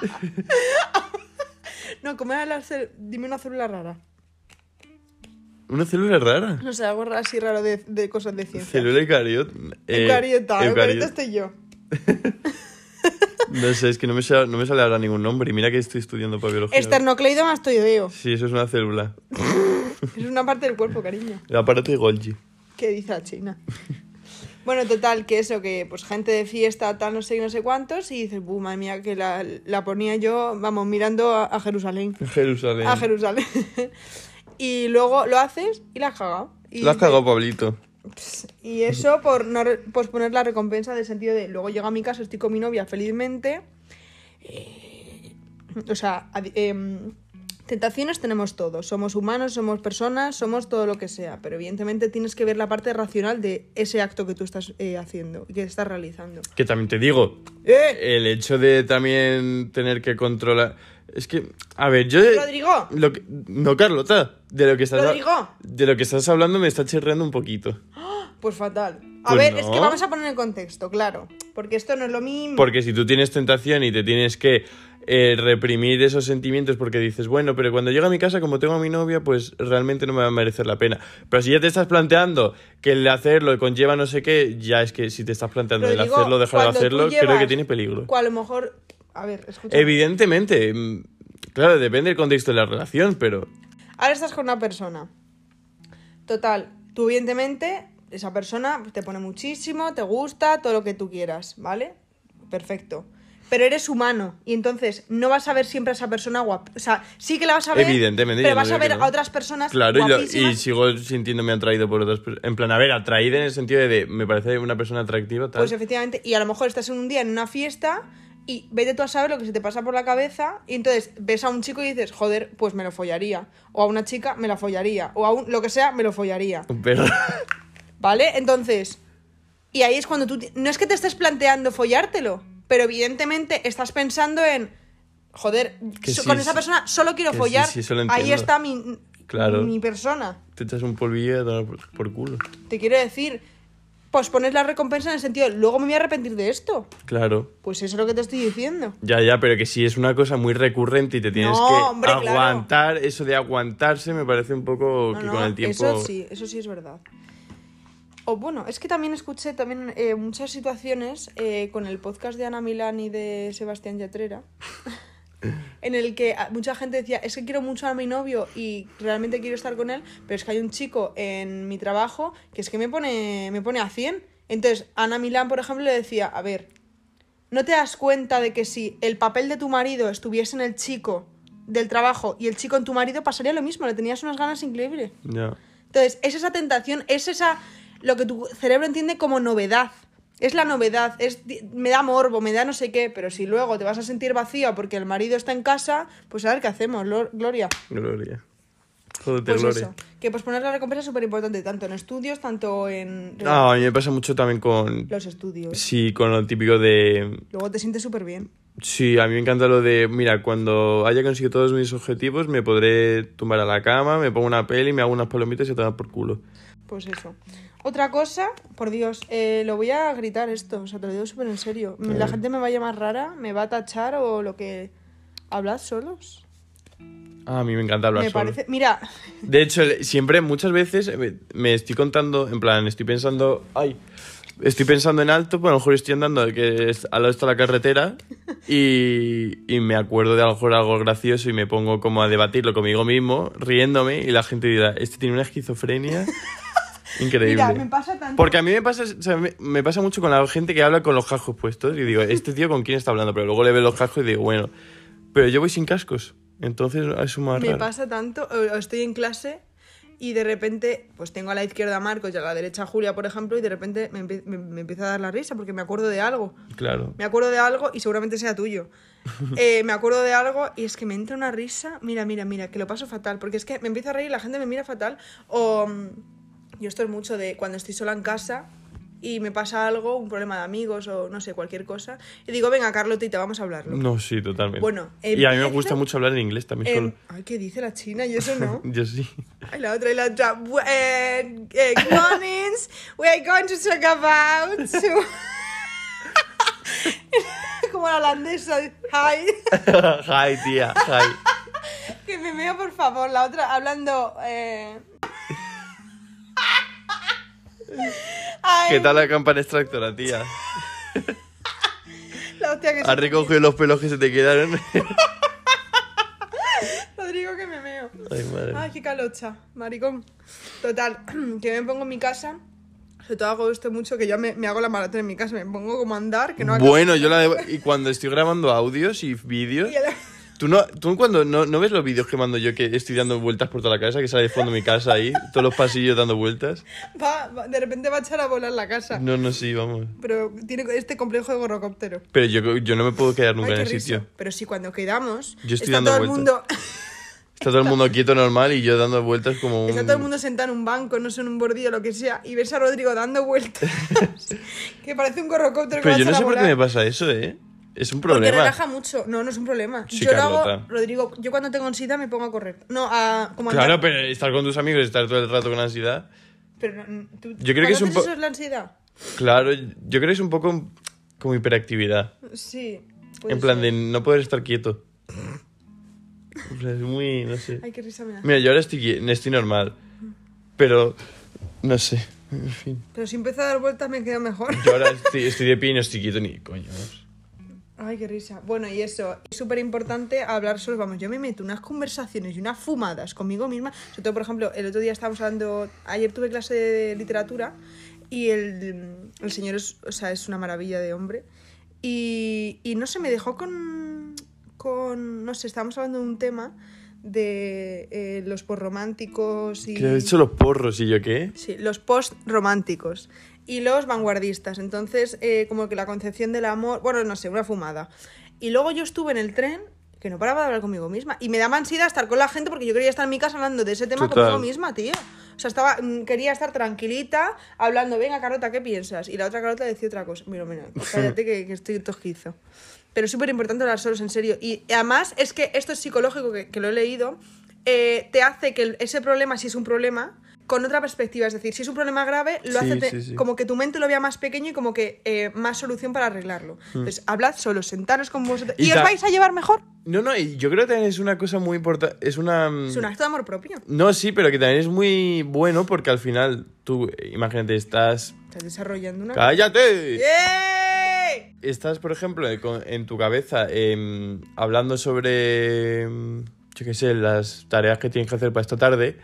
*laughs* no, ¿cómo era la cel- Dime una célula rara. Una célula rara. No sé, algo así raro de, de cosas de ciencia. Célula eucariota. eh, Eucariota, eucariota eucariota. estoy yo. *laughs* No sé, es que no me, sale, no me sale ahora ningún nombre. Y mira que estoy estudiando para biología. Esternocleidomastoideo. Sí, eso es una célula. *laughs* Es una parte del cuerpo, cariño. El aparato de Golgi. ¿Qué dice la China? Bueno, total, que eso, que pues gente de fiesta, tal, no sé no sé cuántos, y dices, "Buh, madre mía, que la, la ponía yo, vamos, mirando a, a Jerusalén. *laughs* Jerusalén. A Jerusalén. *laughs* y luego lo haces y la has cagado. Y Lo has cagado, Pablito. *laughs* Y eso por no posponer la recompensa del sentido de luego llego a mi casa, estoy con mi novia felizmente. eh, o sea, em, tentaciones tenemos todos. Somos humanos, somos personas, somos todo lo que sea. Pero evidentemente tienes que ver la parte racional de ese acto que tú estás eh, haciendo y que estás realizando. Que también te digo, ¡Eh! el hecho de también tener que controlar. Es que, a ver, yo... Rodrigo. Lo que- no, Carlota. De lo que estás... Rodrigo. De lo que estás hablando me está chirreando un poquito. Pues fatal. A Pues ver, no. es que vamos a poner en contexto, claro. Porque esto no es lo mismo. Porque si tú tienes tentación y te tienes que eh, reprimir esos sentimientos porque dices, bueno, pero cuando llego a mi casa, como tengo a mi novia, pues realmente no me va a merecer la pena. Pero si ya te estás planteando que el hacerlo conlleva no sé qué, ya es que si te estás planteando el hacerlo, dejar de hacerlo, creo que tiene peligro. O a lo mejor. A ver, escucha. Evidentemente, mm, claro, depende del contexto de la relación, pero Ahora estás con una persona. Total, tú evidentemente, esa persona te pone muchísimo, te gusta, todo lo que tú quieras, ¿vale? Perfecto. Pero eres humano y entonces no vas a ver siempre a esa persona guapa. O sea, sí que la vas a ver. Evidentemente, Pero no vas a ver no. a otras personas claro, y, lo- y sigo sintiéndome atraído por otras personas. En plan, a ver, atraído en el sentido de, de, me parece una persona atractiva, tal. Pues efectivamente, y a lo mejor estás en un día en una fiesta y vete tú a saber lo que se te pasa por la cabeza y entonces ves a un chico y dices, joder, pues me lo follaría. O a una chica me la follaría. O a un, lo que sea, me lo follaría. Un perro. ¿Vale? Entonces, y ahí es cuando tú... No es que te estés planteando follártelo, pero evidentemente estás pensando en, joder, so- sí, con esa sí. persona solo quiero sí, follar. sí, lo ahí está mi, Claro. mi persona. Te echas un polvillo a por, por culo. Te quiero decir, pues pones la recompensa en el sentido, luego me voy a arrepentir de esto. Claro. Pues eso es lo que te estoy diciendo. Ya, ya, pero que si es una cosa muy recurrente y te tienes No, que hombre, claro. aguantar, eso de aguantarse me parece un poco No, que no, con el tiempo... Eso sí, eso sí es verdad. O bueno, es que también escuché también eh, muchas situaciones eh, con el podcast de Ana Milán y de Sebastián Yatrera, *laughs* en el que a- mucha gente decía, es que quiero mucho a mi novio y realmente quiero estar con él, pero es que hay un chico en mi trabajo que es que me pone, me pone a 100. Entonces, Ana Milán, por ejemplo, le decía, a ver, ¿no te das cuenta de que si el papel de tu marido estuviese en el chico del trabajo y el chico en tu marido, pasaría lo mismo? Le tenías unas ganas increíbles. Ya. Entonces, es esa tentación, es esa lo que tu cerebro entiende como novedad. Es la novedad, es me da morbo, me da no sé qué, pero si luego te vas a sentir vacío porque el marido está en casa, pues a ver qué hacemos, Lor- Gloria. Gloria. Jódete, Pues Gloria. eso, que pues poner la recompensa es súper importante, tanto en estudios, tanto en No, a mí me pasa mucho también con... los estudios. Sí, con lo típico de... Luego te sientes súper bien. Sí, a mí me encanta lo de, mira, cuando haya conseguido todos mis objetivos me podré tumbar a la cama, me pongo una peli, me hago unas palomitas y a tomar por culo. Pues eso. Otra cosa, por Dios, eh, lo voy a gritar esto, o sea, te lo digo súper en serio. La gente me va a llamar rara, me va a tachar o lo que... ¿Hablad solos? Ah, a mí me encanta hablar me solo. parece... Mira, De hecho, siempre, muchas veces eh, me, me estoy contando, en plan, estoy pensando, ay, estoy pensando en alto, pues a lo mejor estoy andando, que es, al lado está la carretera, y, y me acuerdo de a lo mejor algo gracioso y me pongo como a debatirlo conmigo mismo, riéndome, y la gente dirá, este tiene una esquizofrenia *laughs* increíble. mira, me pasa tanto... Porque a mí me pasa, o sea, me, me pasa mucho con la gente que habla con los cascos puestos, y digo, este tío con quién está hablando, pero luego le veo los cascos y digo, bueno, pero yo voy sin cascos, entonces es más Me raro. pasa tanto, o- estoy en clase y de repente, pues tengo a la izquierda a Marcos y a la derecha a Julia, por ejemplo, y de repente me, me- me empieza a dar la risa porque me acuerdo de algo. Claro. Me acuerdo de algo y seguramente sea tuyo. *laughs* Eh, me acuerdo de algo y es que me entra una risa. Mira, mira, mira, que lo paso fatal. Porque es que me empiezo a reír y la gente me mira fatal. O yo estoy mucho de cuando estoy sola en casa y me pasa algo, un problema de amigos o no sé, cualquier cosa. Y digo, venga, Carlotita, vamos a hablarlo. No, sí, totalmente. Bueno, y a mí me gusta mucho hablar en inglés también Em, solo. ay, ¿qué dice la china? Y eso no. *laughs* Yo sí. Ay, la otra y la otra. Eh, eh, good mornings. We are going to talk about. *laughs* *laughs* Como la holandesa. Hi. hi, tía, hi. Que me meo, por favor. La otra hablando. Eh... Ay, ¿Qué tal la campana extractora, tía? La hostia que ¿Has recogido los pelos que se te quedaron? Rodrigo, que me meo. Ay, madre. Ay, qué calocha, maricón. Total, *clears throat* que me pongo en mi casa. Sobre todo hago esto mucho, que yo me, me hago la maratón en mi casa. Me pongo como a andar, que no Bueno, yo la de- Y cuando estoy grabando audios y vídeos... *laughs* Y el- ¿Tú, no, tú cuando no, no ves los vídeos que mando yo que estoy dando vueltas por toda la casa, que sale de fondo mi casa ahí, todos los pasillos dando vueltas? va- va- de repente va a echar a volar la casa. No, no, sí, vamos. Pero tiene este complejo de gorrocóptero. Pero yo, yo no me puedo quedar nunca Ay, en el risa. sitio. Pero sí, cuando quedamos, Yo estoy está dando todo el vueltas. mundo. *laughs* Está todo el mundo quieto normal y yo dando vueltas como un... Está todo el mundo sentado en un banco, no sé, en un bordillo, lo que sea, y ves a Rodrigo dando vueltas. *laughs* que parece un gorrocóptero Pero yo no sé por qué me pasa eso, ¿eh? Es un Porque problema. relaja mucho. No, no es un problema. Sí, yo lo hago. Rodrigo, yo cuando tengo ansiedad me pongo a correr. No, a como Claro, andar. pero estar con tus amigos y estar todo el rato con ansiedad. Pero no, tú- Yo creo que es un ¿conoces po- eso es la ansiedad? Claro, yo creo que es un poco como hiperactividad. Sí. en plan ser. de no poder estar quieto. Es muy, no sé. Ay, qué risa me da. Mira, yo ahora estoy, estoy normal. Pero, no sé. En fin. Pero si empiezo a dar vueltas me quedo mejor. Yo ahora *laughs* estoy, estoy de pie y no estoy quieto ni coño. vamos. Ay, qué risa. Bueno, y eso, es súper importante hablar solo, vamos, yo me meto unas conversaciones y unas fumadas conmigo misma. Sobre todo, por ejemplo, el otro día estábamos hablando, ayer tuve clase de literatura y el, el señor es, o sea, es una maravilla de hombre. Y, y no sé, me dejó con, con, no sé, estábamos hablando de un tema de eh, los porrománticos y... Que he hecho los porros y yo qué. Sí, los post-románticos y los vanguardistas. Entonces, eh, como que la concepción del amor, bueno, no sé, una fumada. Y luego yo estuve en el tren que no paraba de hablar conmigo misma. Y me daba ansiedad estar con la gente porque yo quería estar en mi casa hablando de ese tema Total. conmigo misma, tío. O sea, estaba, mm, quería estar tranquilita, hablando, venga, Carlota, ¿qué piensas? Y la otra Carlota decía otra cosa. Mira, mira, *laughs* cállate que, que estoy tosquizo. Pero es súper importante hablar solos, en serio. Y además es que esto es psicológico, que, que lo he leído, eh, te hace que ese problema, si es un problema, con otra perspectiva. Es decir, si es un problema grave, lo Sí, hace te- sí, sí. como que tu mente lo vea más pequeño y como que eh, más solución para arreglarlo. Entonces, hablad solos, sentaros con vosotros. Y ¿Y, os vais a llevar mejor? No, no, y yo creo que también es una cosa muy importante. Es una. mm, Es un acto de amor propio. No, sí, pero que también es muy bueno porque al final tú, imagínate, estás. Estás desarrollando una... ¡Cállate! Estás, por ejemplo, en tu cabeza em, hablando sobre, em, yo qué sé, las tareas que tienes que hacer para esta tarde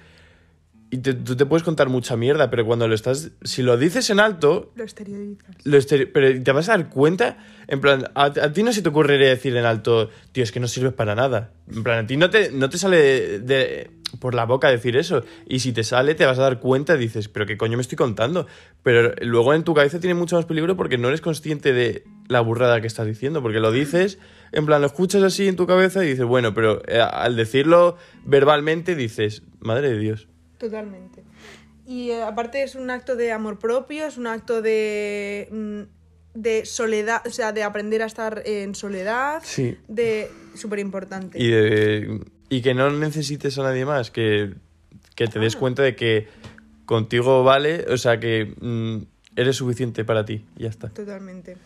y te- tú te puedes contar mucha mierda, pero cuando lo estás, si lo dices en alto, Lo exteriorizas. lo pero te vas a dar cuenta, en plan, a, a ti no se te ocurriría decir en alto, tío, es que no sirves para nada. En plan, a ti no te, no te sale de- por la boca decir eso. Y si te sale, te vas a dar cuenta y dices, pero qué coño me estoy contando. Pero luego en tu cabeza tiene mucho más peligro porque no eres consciente de la burrada que estás diciendo. Porque lo dices, en plan, lo escuchas así en tu cabeza y dices, bueno, pero eh, al decirlo verbalmente dices, madre de Dios. Totalmente. Y eh, aparte es un acto de amor propio, es un acto de, mm, de soledad, o sea, de aprender a estar en soledad. Sí. De súper importante. Y, de- y que no necesites a nadie más, que, que te des cuenta de que contigo vale, o sea, que mm, eres suficiente para ti, y ya está. Totalmente.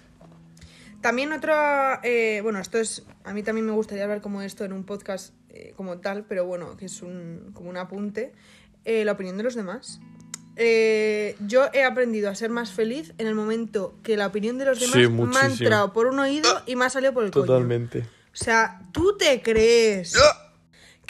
También otra, eh, bueno, esto es, a mí también me gustaría hablar como esto en un podcast eh, como tal, pero bueno, que es un, como un apunte, eh, la opinión de los demás. Yo he aprendido a ser más feliz en el momento que la opinión de los Sí, demás me ha entrado por un oído y me ha salido por el coño. Totalmente. O sea, ¿tú te crees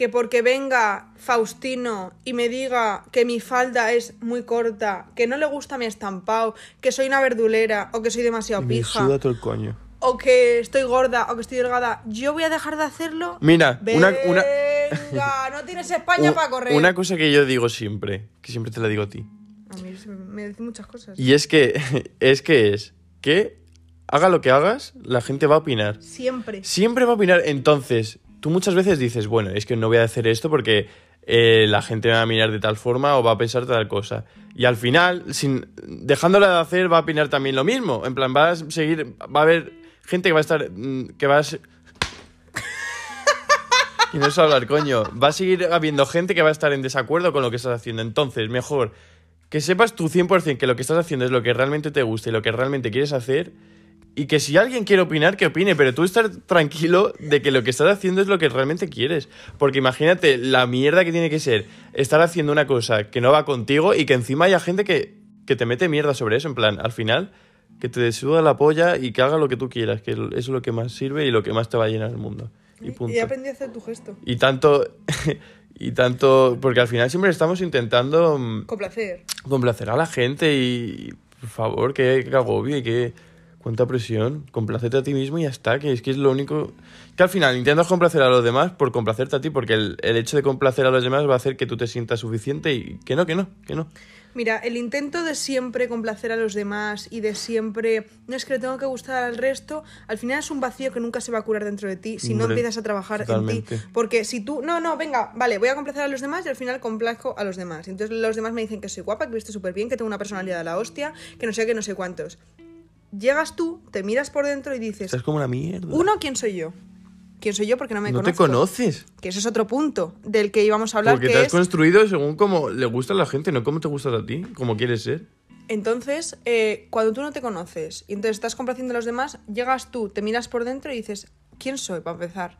que porque venga Faustino y me diga que mi falda es muy corta, que no le gusta mi estampado, que soy una verdulera o que soy demasiado me pija, suda todo el coño. o que estoy gorda o que estoy delgada, yo voy a dejar de hacerlo? Mira, una, una, Venga, no tienes España *laughs* para correr. una cosa que yo digo siempre, que siempre te la digo a ti, A mí me- me dicen muchas cosas. y es que *laughs* es que es que haga lo que hagas, la gente va a opinar. Siempre. Siempre va a opinar. Entonces, tú muchas veces dices, bueno, es que no voy a hacer esto porque eh, la gente me va a mirar de tal forma o va a pensar tal cosa. Y al final, sin dejándola de hacer, va a opinar también lo mismo. En plan, va a seguir, va a haber gente que va a estar, mm, que va a... *laughs* Y no es hablar, coño. Va a seguir habiendo gente que va a estar en desacuerdo con lo que estás haciendo. Entonces, mejor que sepas tú 100% que lo que estás haciendo es lo que realmente te gusta y lo que realmente quieres hacer. Y que si alguien quiere opinar, que opine, pero tú estar tranquilo de que lo que estás haciendo es lo que realmente quieres. Porque imagínate la mierda que tiene que ser estar haciendo una cosa que no va contigo y que encima haya gente que, que te mete mierda sobre eso. En plan, al final, que te suda la polla y que haga lo que tú quieras, que eso es lo que más sirve y lo que más te va a llenar el mundo. Y punto. Y a hacer tu gesto. Y tanto, *laughs* y tanto, porque al final siempre estamos intentando mm, Complacer. complacer a la gente y, por favor, que, que agobio y que cuánta presión, complacerte a ti mismo y ya está, que es que es lo único, que al final intentas complacer a los demás por complacerte a ti, porque el, el hecho de complacer a los demás va a hacer que tú te sientas suficiente y que no, que no, que no. Mira, el intento de siempre complacer a los demás y de siempre, no es que le tengo que gustar al resto, al final es un vacío que nunca se va a curar dentro de ti si no Hombre, empiezas a trabajar en ti. Porque si tú, no, no, venga, vale, voy a complacer a los demás y al final complazco a los demás. Entonces los demás me dicen que soy guapa, que viste súper bien, que tengo una personalidad de la hostia, que no sé qué, no sé cuántos. Llegas tú, te miras por dentro y dices, Estás como una mierda. uno, ¿quién soy yo? ¿Quién soy yo? Porque no me no te conoces. Que ese es otro punto del que íbamos a hablar, Porque que te has es... construido según cómo le gusta a la gente, no cómo te gustas a ti, como quieres ser. Entonces, eh, cuando tú no te conoces y entonces estás complaciendo a los demás, llegas tú, te miras por dentro y dices, ¿quién soy para empezar?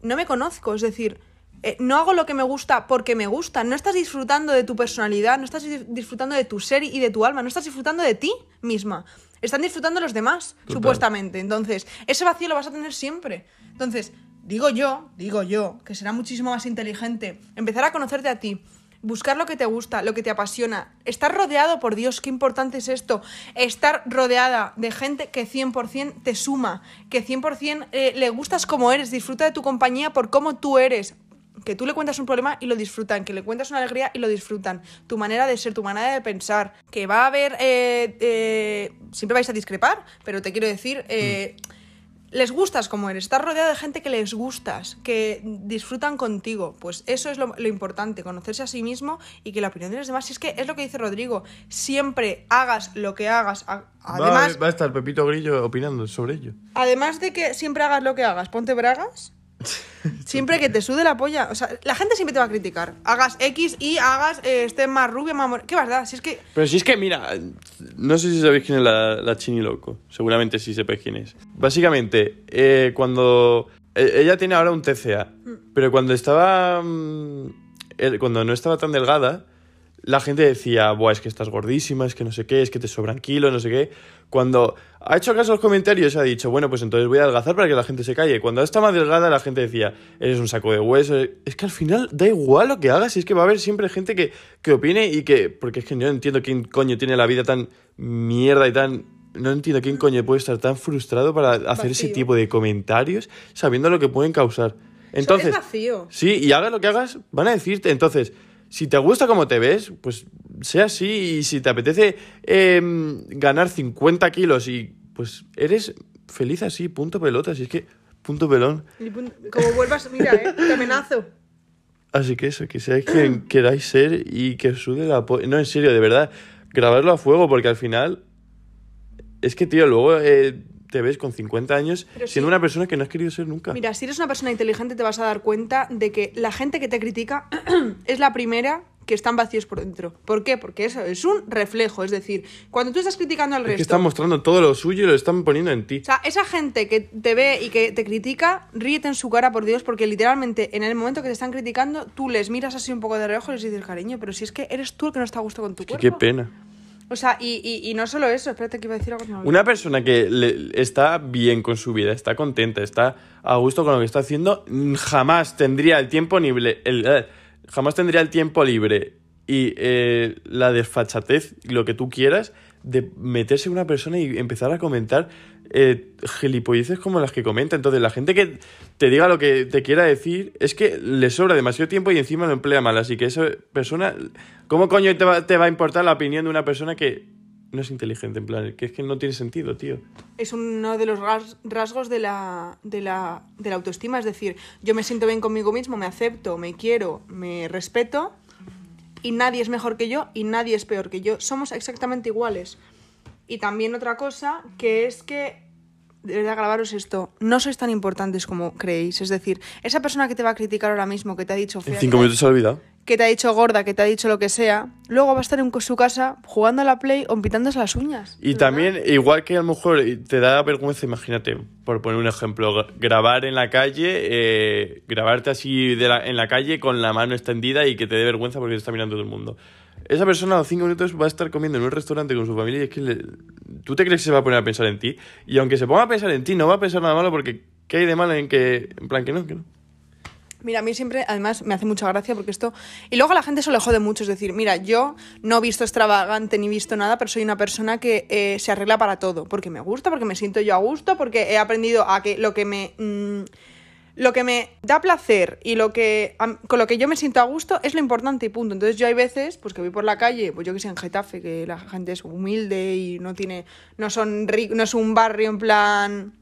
No me conozco, es decir, eh, no hago lo que me gusta porque me gusta, no estás disfrutando de tu personalidad, no estás dis- disfrutando de tu ser y de tu alma, no estás disfrutando de ti misma. Están disfrutando los demás, Total. supuestamente. Entonces, ese vacío lo vas a tener siempre. Entonces, digo yo, digo yo, que será muchísimo más inteligente empezar a conocerte a ti, buscar lo que te gusta, lo que te apasiona, estar rodeado, por Dios, qué importante es esto, estar rodeada de gente que 100% te suma, que 100% eh, le gustas como eres, disfruta de tu compañía por cómo tú eres. Que tú le cuentas un problema y lo disfrutan, que le cuentas una alegría y lo disfrutan. Tu manera de ser, tu manera de pensar. Que va a haber. eh, eh, siempre vais a discrepar, pero te quiero decir. eh, les gustas como eres, estás rodeado de gente que les gustas, que disfrutan contigo. Pues eso es lo, lo importante, conocerse a sí mismo y que la opinión de los demás, si es que es lo que dice Rodrigo, siempre hagas lo que hagas. Va- Además, va, a estar Pepito Grillo opinando sobre ello. además de que siempre hagas lo que hagas, ponte bragas. Siempre que te sude la polla. O sea, la gente siempre te va a criticar. Hagas X y hagas eh, esté más rubia, más more- ¿Qué verdad? Si es que. Pero si es que, mira, no sé si sabéis quién es la, la Chini Loco. Seguramente sí sepáis quién es. Básicamente, eh, cuando. eh, ella tiene ahora un TCA. Pero cuando estaba. mm, eh, cuando no estaba tan delgada, la gente decía, Buah, es que estás gordísima, es que no sé qué, es que te sobran kilos, no sé qué. Cuando ha hecho caso a los comentarios, ha dicho, bueno, pues entonces voy a adelgazar para que la gente se calle. Cuando está más delgada, la gente decía, eres un saco de huesos. Es que al final da igual lo que hagas, es que va a haber siempre gente que, que opine y que. Porque es que yo no entiendo quién coño tiene la vida tan mierda y tan. No entiendo quién coño puede estar tan frustrado para hacer ese tipo de comentarios sabiendo lo que pueden causar. Entonces, es vacío. Sí, y hagas lo que hagas, van a decirte. Entonces, si te gusta como te ves, pues sea así. Y si te apetece em, ganar 50 kilos y pues eres feliz así, punto pelota. Si es que, punto pelón. Y Como vuelvas, mira, eh, te amenazo. Así que eso, que seáis quien queráis ser y que os sude la po- No, en serio, de verdad, grabarlo a fuego porque al final. Es que, tío, luego eh, te ves con 50 años Pero siendo sí. una persona que no has querido ser nunca. Mira, si eres una persona inteligente te vas a dar cuenta de que la gente que te critica *clears throat* es la primera que están vacíos por dentro. ¿Por qué? Porque eso es un reflejo. Es decir, cuando tú estás criticando al es que resto... están mostrando todo lo suyo y lo están poniendo en ti. O sea, esa gente que te ve y que te critica, ríete en su cara, por Dios, porque literalmente en el momento que te están criticando, tú les miras así un poco de reojo y les dices, cariño, pero si es que eres tú el que no está a gusto con tu Que cuerpo. qué pena. O sea, y, y- no solo eso, espérate que iba a decir algo. Una persona que le- está bien con su vida, está contenta, está a gusto con lo que está haciendo, jamás tendría el tiempo libre, el, eh, jamás tendría el tiempo libre y eh, la desfachatez, lo que tú quieras, de meterse en una persona y empezar a comentar eh, gilipolleces como las que comenta. Entonces, la gente que te diga lo que te quiera decir es que le sobra demasiado tiempo y encima lo emplea mal. Así que esa persona, ¿cómo coño te va, te va a importar la opinión de una persona que no es inteligente? En plan, que es que no tiene sentido, tío. es uno de los ras- rasgos de la, de, la, de la autoestima. Es decir, yo me siento bien conmigo mismo, me acepto, me quiero, me respeto y nadie es mejor que yo y nadie es peor que yo. Somos exactamente iguales. Y también otra cosa que es que, de verdad, grabaros esto, no sois tan importantes como creéis. Es decir, esa persona que te va a criticar ahora mismo, que te ha dicho En cinco minutos se ha olvidado. Que te ha dicho gorda, que te ha dicho lo que sea, luego va a estar en su casa jugando a la play o pintándose las uñas. Y también, igual que a lo mejor te da vergüenza, imagínate, por poner un ejemplo, gra- grabar en la calle, eh, grabarte así de la- en la calle con la mano extendida y que te dé vergüenza porque te está mirando todo el mundo. Esa persona a los cinco minutos va a estar comiendo en un restaurante con su familia y es que le- tú te crees que se va a poner a pensar en ti. Y aunque se ponga a pensar en ti, no va a pensar nada malo porque ¿qué hay de malo en que, en plan, que no, que no? Mira, a mí siempre, además, me hace mucha gracia porque esto... Y luego a la gente eso le jode mucho, es decir, mira, yo no he visto extravagante ni visto nada, pero soy una persona que eh, se arregla para todo, porque me gusta, porque me siento yo a gusto, porque he aprendido a que lo que me... mm, lo que me da placer y lo que con lo que yo me siento a gusto es lo importante y punto. Entonces yo hay veces, pues que voy por la calle, pues yo que sé, en Getafe, que la gente es humilde y no tiene, no son no es un barrio en plan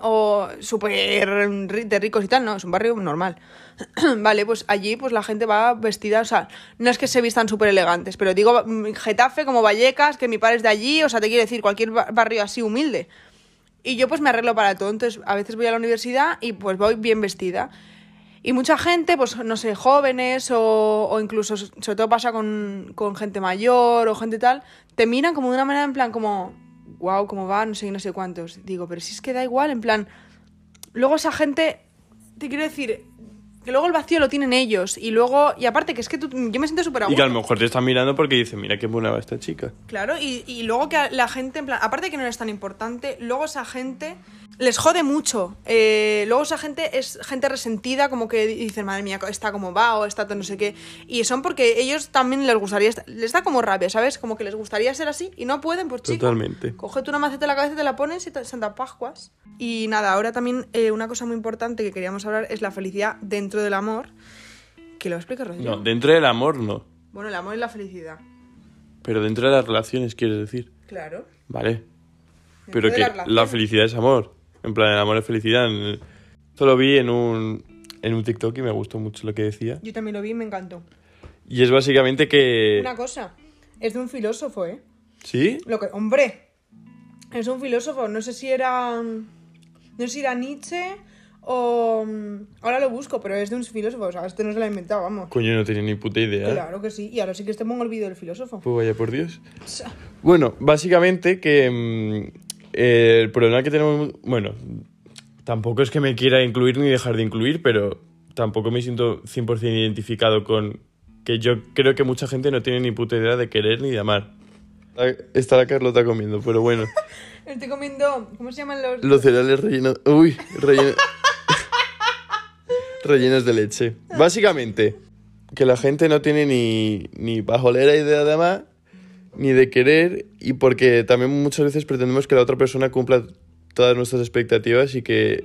o súper de ricos y tal, no, es un barrio normal. *clears throat* vale, pues allí pues la gente va vestida, o sea, no es que se vistan súper elegantes, pero digo mm, Getafe como Vallecas, que mi padre es de allí, o sea, te quiero decir, cualquier ba- barrio así humilde. Y yo pues me arreglo para todo, entonces a veces voy a la universidad y pues voy bien vestida. Y mucha gente, pues no sé, jóvenes o, o incluso, sobre todo pasa con, con gente mayor o gente tal, te miran como de una manera en plan como, wow, cómo va, no sé no sé cuántos. Digo, pero si es que da igual, en plan, luego esa gente, te quiero decir, que luego el vacío lo tienen ellos y luego, y aparte que es que tú, yo me siento súper Y que a lo mejor te están mirando porque dicen, mira qué buena va esta chica. Claro, y, y luego que la gente, en plan, aparte de que no es tan importante, luego esa gente les jode mucho. Eh, luego esa gente es gente resentida, como que dicen, madre mía, está como va o está todo no sé qué. Y son porque ellos también les gustaría, les da como rabia, ¿sabes? Como que les gustaría ser así y no pueden, pues chico. Totalmente. Cógete una maceta en la cabeza, te la pones y te, Santa Pascuas. Y nada, ahora también eh, una cosa muy importante que queríamos hablar es la felicidad dentro del amor. Que lo explica Rodrigo. No, dentro del amor no. Bueno, el amor y la felicidad. Pero dentro de las relaciones, quieres decir. Claro. Vale. Pero de que la la, felicidad es amor. En plan, el amor es felicidad. Esto lo vi en un, en un TikTok y me gustó mucho lo que decía. Yo también lo vi y me encantó. Y es básicamente que... Una cosa, es de un filósofo, ¿eh? ¿Sí? Lo que, hombre, es un filósofo. No sé si era. No sé si era Nietzsche o. Ahora lo busco, pero es de un filósofo. O sea, este no se lo ha inventado, vamos. Coño, no tenía ni puta idea. Claro que sí. Y ahora sí que este pongo el vídeo del filósofo. Pues vaya por Dios. Bueno, básicamente que mm, el problema que tenemos... Bueno, tampoco es que me quiera incluir ni dejar de incluir, pero tampoco me siento 100% identificado con que yo creo que mucha gente no tiene ni puta idea de querer ni de amar. Ah, Está la Carlota comiendo, pero bueno. *laughs* Estoy comiendo. ¿Cómo se llaman los.? Los cereales rellenos... Uy, relleno- rellenos de leche. Básicamente, que la gente no tiene ni, ni idea de amar, ni de querer, y porque también muchas veces pretendemos que la otra persona cumpla todas nuestras expectativas y que,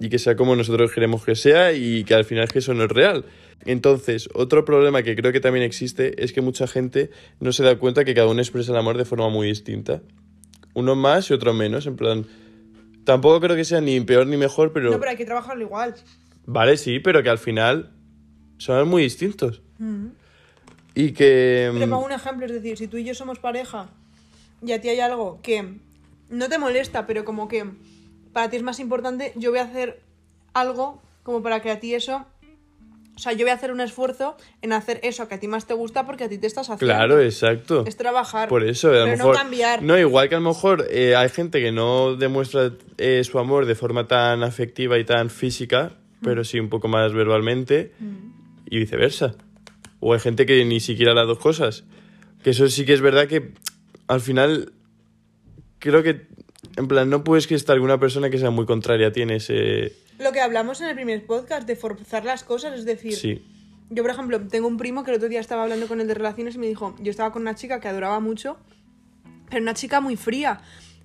y que sea como nosotros queremos que sea y que al final que eso no es real. Entonces, otro problema que creo que también existe es que mucha gente no se da cuenta que cada uno expresa el amor de forma muy distinta. Uno más y otro menos, en plan... Tampoco creo que sea ni peor ni mejor, pero... No, pero hay que trabajarlo igual. Vale, sí, pero que al final son muy distintos. Y que... Pero mm, pongo un ejemplo, es decir, si tú y yo somos pareja y a ti hay algo que no te molesta, pero como que para ti es más importante, yo voy a hacer algo como para que a ti eso... O sea, yo voy a hacer un esfuerzo en hacer eso que a ti más te gusta porque a ti te estás haciendo. Claro, exacto. Es trabajar. Por eso, a lo pero mejor... no cambiar. No, igual que a lo mejor eh, hay gente que no demuestra eh, su amor de forma tan afectiva y tan física, pero sí un poco más verbalmente, y viceversa. O hay gente que ni siquiera las dos cosas. Que eso sí que es verdad que al final creo que, en plan, no puedes que estar con una persona que sea muy contraria a ti en ese... Lo que hablamos en el primer podcast de forzar las cosas, es decir, Sí, yo por ejemplo tengo un primo que el otro día estaba hablando con él de relaciones y me dijo, yo estaba con una chica que adoraba mucho, pero una chica muy fría.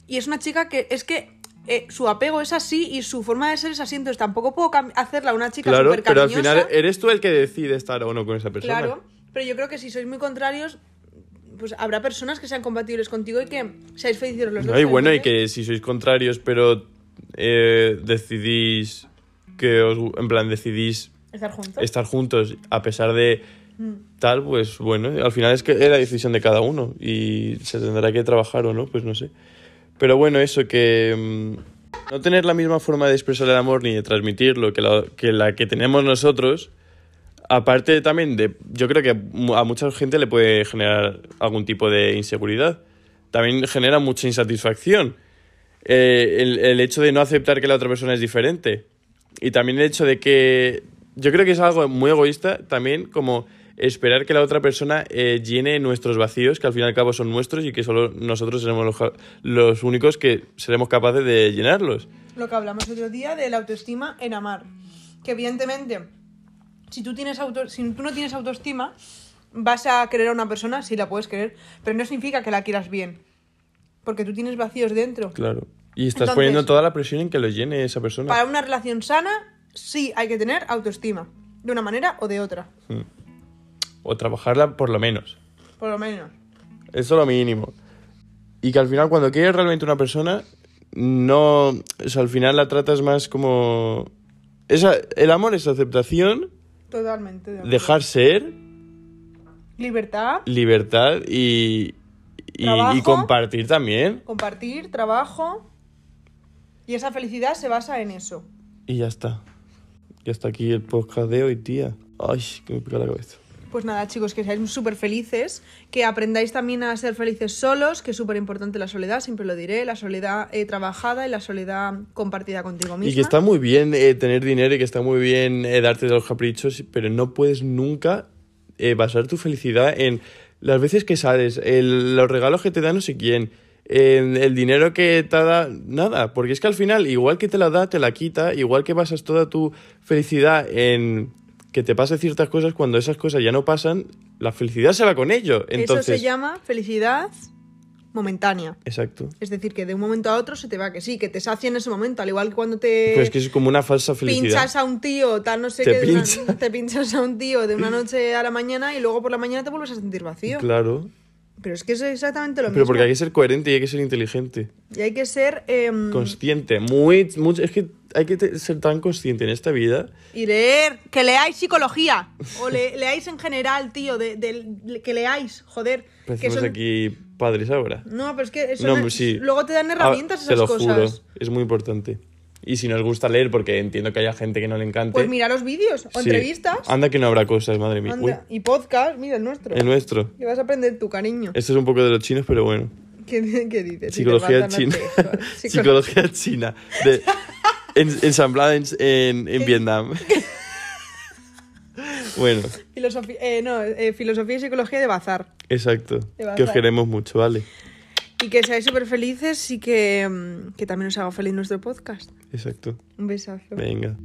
Y es una chica que es que eh, su apego es así y su forma de ser es así, entonces tampoco puedo hacerla una chica claro, súper pero al final eres tú el que decide estar o no con esa persona. Claro, pero yo creo que si sois muy contrarios, pues habrá personas que sean compatibles contigo y que seáis felices los dos. No, y bueno, y que si sois contrarios, pero eh, decidís que os, en plan, decidís Estar juntos. estar juntos a pesar de Mm. tal, pues bueno, al final es que es la decisión de cada uno y se tendrá que trabajar o no, pues no sé. Pero bueno, eso que mm, no tener la misma forma de expresar el amor ni de transmitirlo que la que, la que tenemos nosotros, aparte también de, yo creo que a mucha gente le puede generar algún tipo de inseguridad. También genera mucha insatisfacción. Eh, el, el hecho de no aceptar que la otra persona es diferente. Y también el hecho de que. Yo creo que es algo muy egoísta también, como esperar que la otra persona eh, llene nuestros vacíos, que al fin y al cabo son nuestros y que solo nosotros seremos los, únicos que seremos capaces de llenarlos. lo que hablamos otro día de la autoestima en amar. Que evidentemente, si tú, tienes auto, si tú no tienes autoestima, vas a querer a una persona, sí la puedes querer, pero no significa que la quieras bien. Porque tú tienes vacíos dentro. Claro. Y estás Entonces- poniendo toda la presión en que lo llene esa persona. Para una relación sana, sí hay que tener autoestima. De una manera o de otra. O trabajarla por lo menos. Por lo menos. Eso es lo mínimo. Y que al final, cuando quieres realmente una persona, no, o sea, al final la tratas más como... Esa, el amor es aceptación, Totalmente. de dejar ser, Libertad, libertad y, y, Trabajo. y compartir también. compartir, trabajo. Y esa felicidad se basa en eso. Y ya está. Ya está aquí el podcast de hoy, tía. Ay, que me pica la cabeza. Pues nada, chicos, que seáis súper felices, que aprendáis también a ser felices solos, que es súper importante la soledad, siempre lo diré, la soledad eh, trabajada y la soledad compartida contigo misma. Y que está muy bien eh, tener dinero y que está muy bien eh, darte de los caprichos, pero no puedes nunca basar tu felicidad en las veces que sales, el- los regalos que te da no sé quién, en el dinero que te da nada, porque es que al final, igual que te la da, te la quita, igual que basas toda tu felicidad en que te pasen ciertas cosas, cuando esas cosas ya no pasan, la felicidad se va con ello. Entonces, Eso se llama felicidad momentánea. Exacto. Es decir, que de un momento a otro se te va, que sí, que te sacia en ese momento, al igual que cuando te Pues que es como una falsa felicidad. pinchas a un tío, tal no sé qué, pincha. *laughs* te pinchas a un tío de una noche a la mañana y luego por la mañana te vuelves a sentir vacío. Claro. Pero es que es exactamente lo Pero mismo. porque hay que ser coherente y hay que ser inteligente. Y hay que ser... em, Consciente. Muy, mucho, es que hay que ser tan consciente en esta vida. Y leer, que leáis psicología. O le- leáis en general, tío, de, de- que leáis, joder. Parecemos son- aquí padres ahora. No, pero es que eso No, no- sí. luego te dan herramientas Ah, esas te lo cosas. juro. Es muy importante. Y si nos gusta leer, porque entiendo que haya gente que no le encante. Pues mira los vídeos o sí. entrevistas. Anda que no habrá cosas, madre mía. Y podcast, mira el nuestro. El nuestro. Que vas a aprender tu cariño. Esto es un poco de los chinos, pero bueno. ¿Qué, qué dices? Si Psicología faltan china. *laughs* Psicología china. De, *laughs* en- ensamblada en, en, en Vietnam. bueno, Filosofía, eh, no, eh, filosofía y psicología de bazar. exacto. Que os queremos mucho, ¿vale? Y que seáis súper felices y que, mm, que también os haga feliz nuestro podcast. Exacto. Un besazo. Venga.